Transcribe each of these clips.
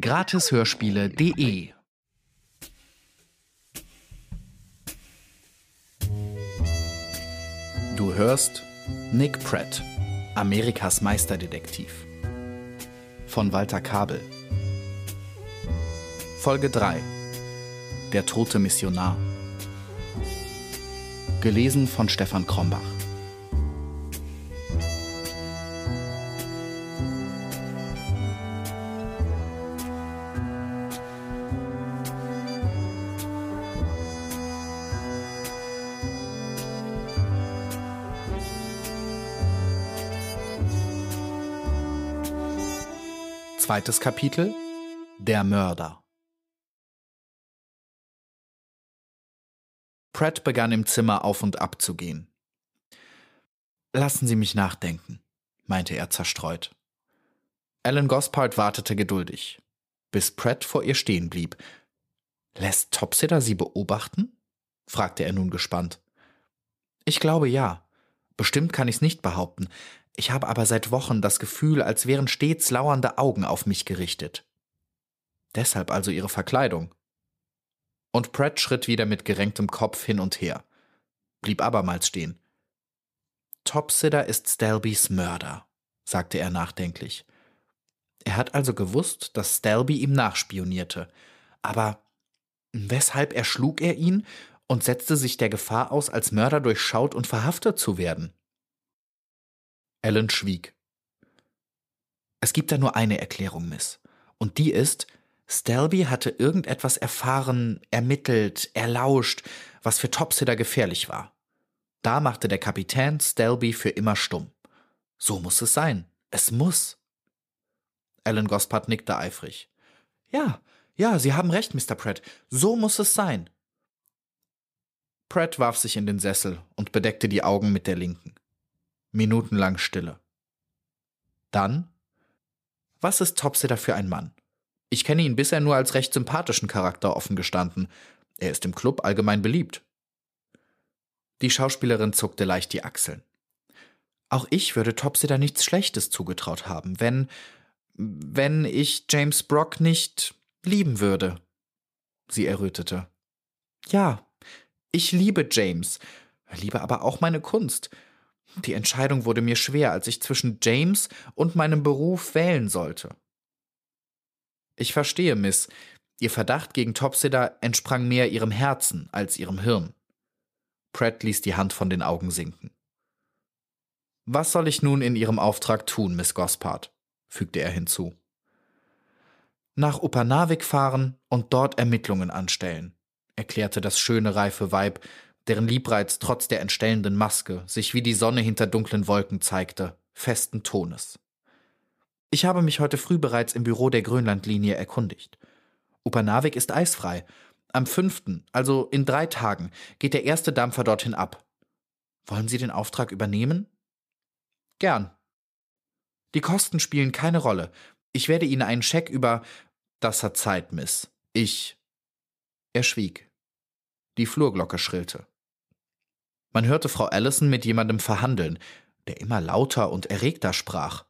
Gratishörspiele.de Du hörst Nick Pratt, Amerikas Meisterdetektiv. Von Walter Kabel. Folge 3. Der tote Missionar. Gelesen von Stefan Krombach. Zweites Kapitel Der Mörder Pratt begann im Zimmer auf und ab zu gehen. Lassen Sie mich nachdenken, meinte er zerstreut. Alan Gospard wartete geduldig, bis Pratt vor ihr stehen blieb. Lässt Topsider sie beobachten? fragte er nun gespannt. Ich glaube ja. Bestimmt kann ich's nicht behaupten. Ich habe aber seit Wochen das Gefühl, als wären stets lauernde Augen auf mich gerichtet. Deshalb also ihre Verkleidung. Und Pratt schritt wieder mit gerenktem Kopf hin und her, blieb abermals stehen. Topsider ist Stelbys Mörder, sagte er nachdenklich. Er hat also gewusst, dass Stelby ihm nachspionierte. Aber weshalb erschlug er ihn und setzte sich der Gefahr aus, als Mörder durchschaut und verhaftet zu werden? Alan schwieg. Es gibt da nur eine Erklärung, Miss. Und die ist, Stelby hatte irgendetwas erfahren, ermittelt, erlauscht, was für Topsider gefährlich war. Da machte der Kapitän Stelby für immer stumm. So muss es sein. Es muss. Alan Gospard nickte eifrig. Ja, ja, Sie haben recht, Mr. Pratt. So muss es sein. Pratt warf sich in den Sessel und bedeckte die Augen mit der linken. Minutenlang Stille. Dann? Was ist Topsider für ein Mann? Ich kenne ihn bisher nur als recht sympathischen Charakter offen gestanden. Er ist im Club allgemein beliebt. Die Schauspielerin zuckte leicht die Achseln. Auch ich würde Topsider nichts Schlechtes zugetraut haben, wenn, wenn ich James Brock nicht lieben würde. Sie errötete. Ja, ich liebe James, liebe aber auch meine Kunst. Die Entscheidung wurde mir schwer, als ich zwischen James und meinem Beruf wählen sollte. Ich verstehe, Miss. Ihr Verdacht gegen Topsider entsprang mehr ihrem Herzen als ihrem Hirn. Pratt ließ die Hand von den Augen sinken. Was soll ich nun in Ihrem Auftrag tun, Miss Gospard? fügte er hinzu. Nach Upernavik fahren und dort Ermittlungen anstellen, erklärte das schöne, reife Weib, deren Liebreiz trotz der entstellenden Maske sich wie die Sonne hinter dunklen Wolken zeigte, festen Tones. Ich habe mich heute früh bereits im Büro der Grönlandlinie erkundigt. Upernavik ist eisfrei. Am fünften, also in drei Tagen, geht der erste Dampfer dorthin ab. Wollen Sie den Auftrag übernehmen? Gern. Die Kosten spielen keine Rolle. Ich werde Ihnen einen Scheck über. Das hat Zeit, Miss. Ich. Er schwieg. Die Flurglocke schrillte. Man hörte Frau Allison mit jemandem verhandeln, der immer lauter und erregter sprach.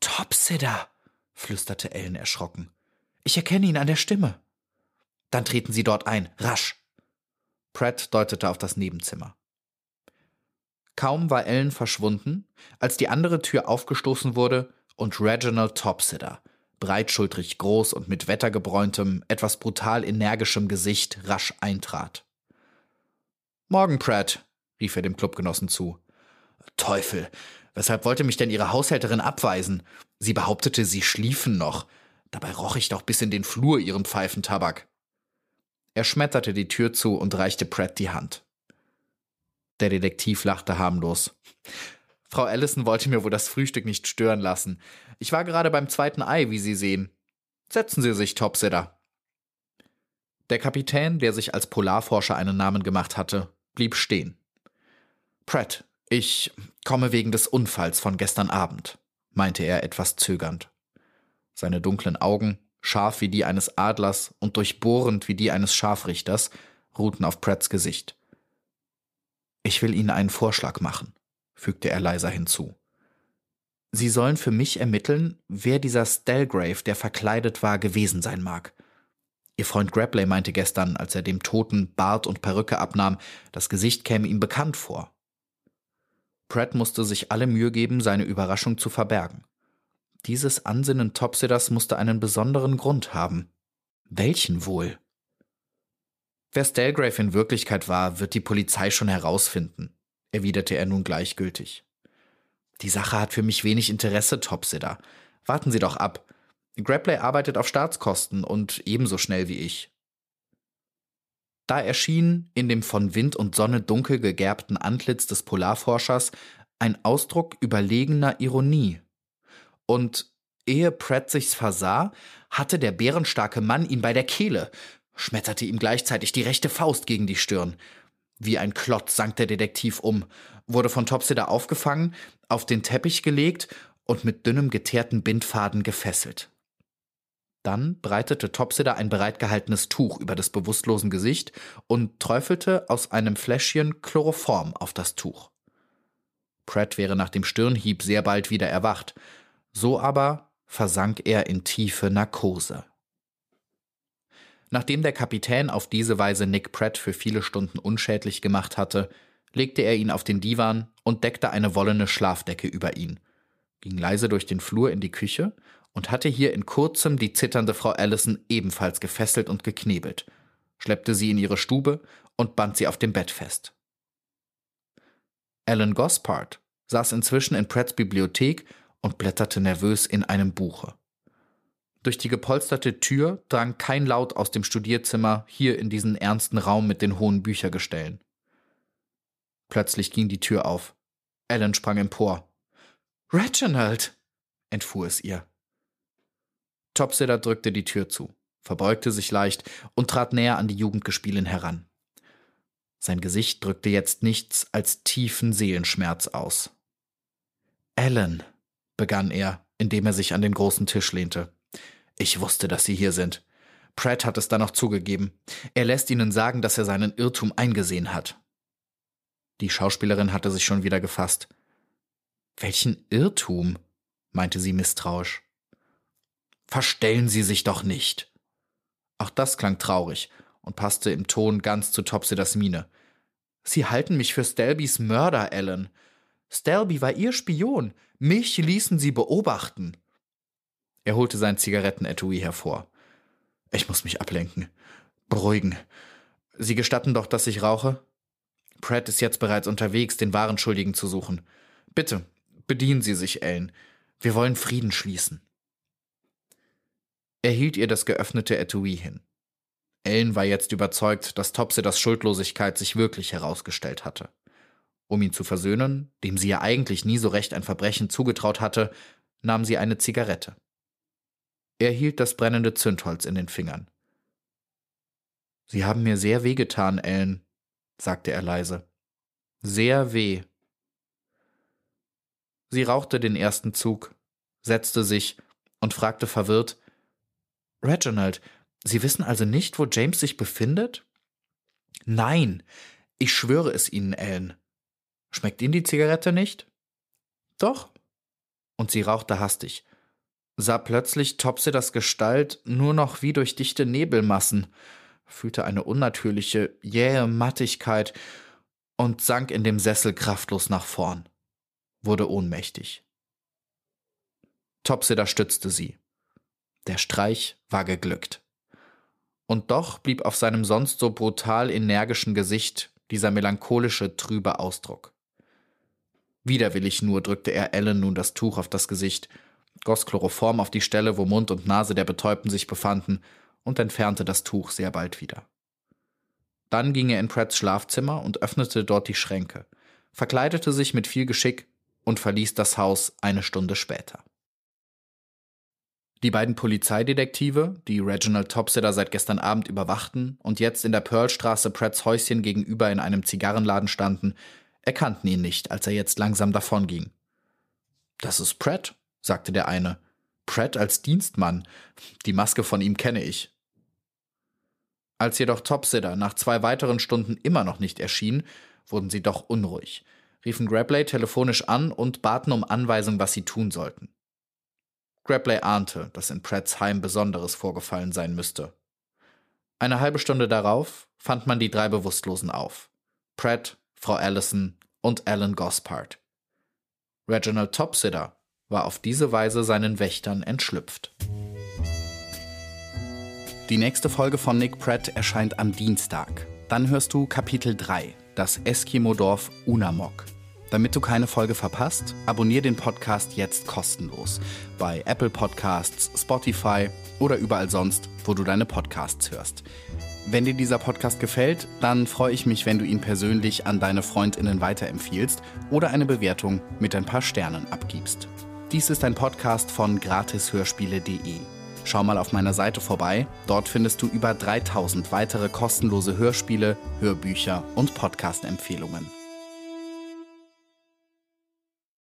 Topsider, flüsterte Ellen erschrocken. Ich erkenne ihn an der Stimme. Dann treten Sie dort ein, rasch. Pratt deutete auf das Nebenzimmer. Kaum war Ellen verschwunden, als die andere Tür aufgestoßen wurde und Reginald Topsider, breitschultrig groß und mit wettergebräuntem, etwas brutal energischem Gesicht, rasch eintrat. Morgen, Pratt, rief er dem Clubgenossen zu. Teufel, weshalb wollte mich denn Ihre Haushälterin abweisen? Sie behauptete, Sie schliefen noch. Dabei roch ich doch bis in den Flur Ihren Pfeifentabak. Er schmetterte die Tür zu und reichte Pratt die Hand. Der Detektiv lachte harmlos. Frau Allison wollte mir wohl das Frühstück nicht stören lassen. Ich war gerade beim zweiten Ei, wie Sie sehen. Setzen Sie sich, Topsider. Der Kapitän, der sich als Polarforscher einen Namen gemacht hatte, blieb stehen. Pratt, ich komme wegen des Unfalls von gestern Abend, meinte er etwas zögernd. Seine dunklen Augen, scharf wie die eines Adlers und durchbohrend wie die eines Scharfrichters, ruhten auf Pratts Gesicht. Ich will Ihnen einen Vorschlag machen, fügte er leiser hinzu. Sie sollen für mich ermitteln, wer dieser Stelgrave, der verkleidet war, gewesen sein mag. Ihr Freund Grapley meinte gestern, als er dem Toten Bart und Perücke abnahm, das Gesicht käme ihm bekannt vor. Pratt musste sich alle Mühe geben, seine Überraschung zu verbergen. Dieses Ansinnen Topsiders musste einen besonderen Grund haben. Welchen wohl? Wer Stelgrave in Wirklichkeit war, wird die Polizei schon herausfinden, erwiderte er nun gleichgültig. Die Sache hat für mich wenig Interesse, Topsider. Warten Sie doch ab. Grapley arbeitet auf Staatskosten und ebenso schnell wie ich. Da erschien in dem von Wind und Sonne dunkel gegerbten Antlitz des Polarforschers ein Ausdruck überlegener Ironie. Und ehe Pratt sich's versah, hatte der bärenstarke Mann ihn bei der Kehle, schmetterte ihm gleichzeitig die rechte Faust gegen die Stirn. Wie ein Klotz sank der Detektiv um, wurde von Topsider aufgefangen, auf den Teppich gelegt und mit dünnem geteerten Bindfaden gefesselt. Dann breitete Topsider ein bereitgehaltenes Tuch über des bewusstlosen Gesicht und träufelte aus einem Fläschchen Chloroform auf das Tuch. Pratt wäre nach dem Stirnhieb sehr bald wieder erwacht, so aber versank er in tiefe Narkose. Nachdem der Kapitän auf diese Weise Nick Pratt für viele Stunden unschädlich gemacht hatte, legte er ihn auf den Divan und deckte eine wollene Schlafdecke über ihn, ging leise durch den Flur in die Küche und hatte hier in kurzem die zitternde Frau Allison ebenfalls gefesselt und geknebelt, schleppte sie in ihre Stube und band sie auf dem Bett fest. Alan Gospard saß inzwischen in Pratts Bibliothek und blätterte nervös in einem Buche. Durch die gepolsterte Tür drang kein Laut aus dem Studierzimmer hier in diesen ernsten Raum mit den hohen Büchergestellen. Plötzlich ging die Tür auf. Ellen sprang empor. Reginald! entfuhr es ihr. Topsider drückte die Tür zu, verbeugte sich leicht und trat näher an die Jugendgespielin heran. Sein Gesicht drückte jetzt nichts als tiefen Seelenschmerz aus. Ellen, begann er, indem er sich an den großen Tisch lehnte. Ich wusste, dass Sie hier sind. Pratt hat es dann noch zugegeben. Er lässt Ihnen sagen, dass er seinen Irrtum eingesehen hat. Die Schauspielerin hatte sich schon wieder gefasst. Welchen Irrtum? meinte sie misstrauisch. Verstellen Sie sich doch nicht. Auch das klang traurig und passte im Ton ganz zu Topsiders Miene. Sie halten mich für Stelbys Mörder, Ellen. Stelby war Ihr Spion. Mich ließen Sie beobachten. Er holte sein Zigarettenetui hervor. Ich muss mich ablenken. Beruhigen. Sie gestatten doch, dass ich rauche? Pratt ist jetzt bereits unterwegs, den wahren Schuldigen zu suchen. Bitte, bedienen Sie sich, Ellen. Wir wollen Frieden schließen. Er hielt ihr das geöffnete Etui hin. Ellen war jetzt überzeugt, dass Topsiders Schuldlosigkeit sich wirklich herausgestellt hatte. Um ihn zu versöhnen, dem sie ja eigentlich nie so recht ein Verbrechen zugetraut hatte, nahm sie eine Zigarette. Er hielt das brennende Zündholz in den Fingern. Sie haben mir sehr weh getan, Ellen, sagte er leise. Sehr weh. Sie rauchte den ersten Zug, setzte sich und fragte verwirrt Reginald, Sie wissen also nicht, wo James sich befindet? Nein, ich schwöre es Ihnen, Ellen. Schmeckt Ihnen die Zigarette nicht? Doch. Und sie rauchte hastig sah plötzlich Topsiders Gestalt nur noch wie durch dichte Nebelmassen, fühlte eine unnatürliche, jähe Mattigkeit und sank in dem Sessel kraftlos nach vorn, wurde ohnmächtig. Topsider stützte sie. Der Streich war geglückt. Und doch blieb auf seinem sonst so brutal energischen Gesicht dieser melancholische, trübe Ausdruck. Widerwillig nur drückte er Ellen nun das Tuch auf das Gesicht goss Chloroform auf die Stelle, wo Mund und Nase der Betäubten sich befanden, und entfernte das Tuch sehr bald wieder. Dann ging er in Pratts Schlafzimmer und öffnete dort die Schränke, verkleidete sich mit viel Geschick und verließ das Haus eine Stunde später. Die beiden Polizeidetektive, die Reginald Topsider seit gestern Abend überwachten und jetzt in der Pearlstraße Pratts Häuschen gegenüber in einem Zigarrenladen standen, erkannten ihn nicht, als er jetzt langsam davonging. Das ist Pratt, sagte der eine. Pratt als Dienstmann. Die Maske von ihm kenne ich. Als jedoch Topsider nach zwei weiteren Stunden immer noch nicht erschien, wurden sie doch unruhig. riefen Grabley telefonisch an und baten um Anweisung, was sie tun sollten. Grabley ahnte, dass in Pratts Heim Besonderes vorgefallen sein müsste. Eine halbe Stunde darauf fand man die drei Bewusstlosen auf. Pratt, Frau Allison und Alan Gospard. Reginald Topsitter war auf diese Weise seinen Wächtern entschlüpft. Die nächste Folge von Nick Pratt erscheint am Dienstag. Dann hörst du Kapitel 3, das Eskimo-Dorf Unamok. Damit du keine Folge verpasst, abonniere den Podcast jetzt kostenlos bei Apple Podcasts, Spotify oder überall sonst, wo du deine Podcasts hörst. Wenn dir dieser Podcast gefällt, dann freue ich mich, wenn du ihn persönlich an deine Freundinnen weiterempfiehlst oder eine Bewertung mit ein paar Sternen abgibst. Dies ist ein Podcast von gratishörspiele.de. Schau mal auf meiner Seite vorbei, dort findest du über 3000 weitere kostenlose Hörspiele, Hörbücher und Podcast-Empfehlungen.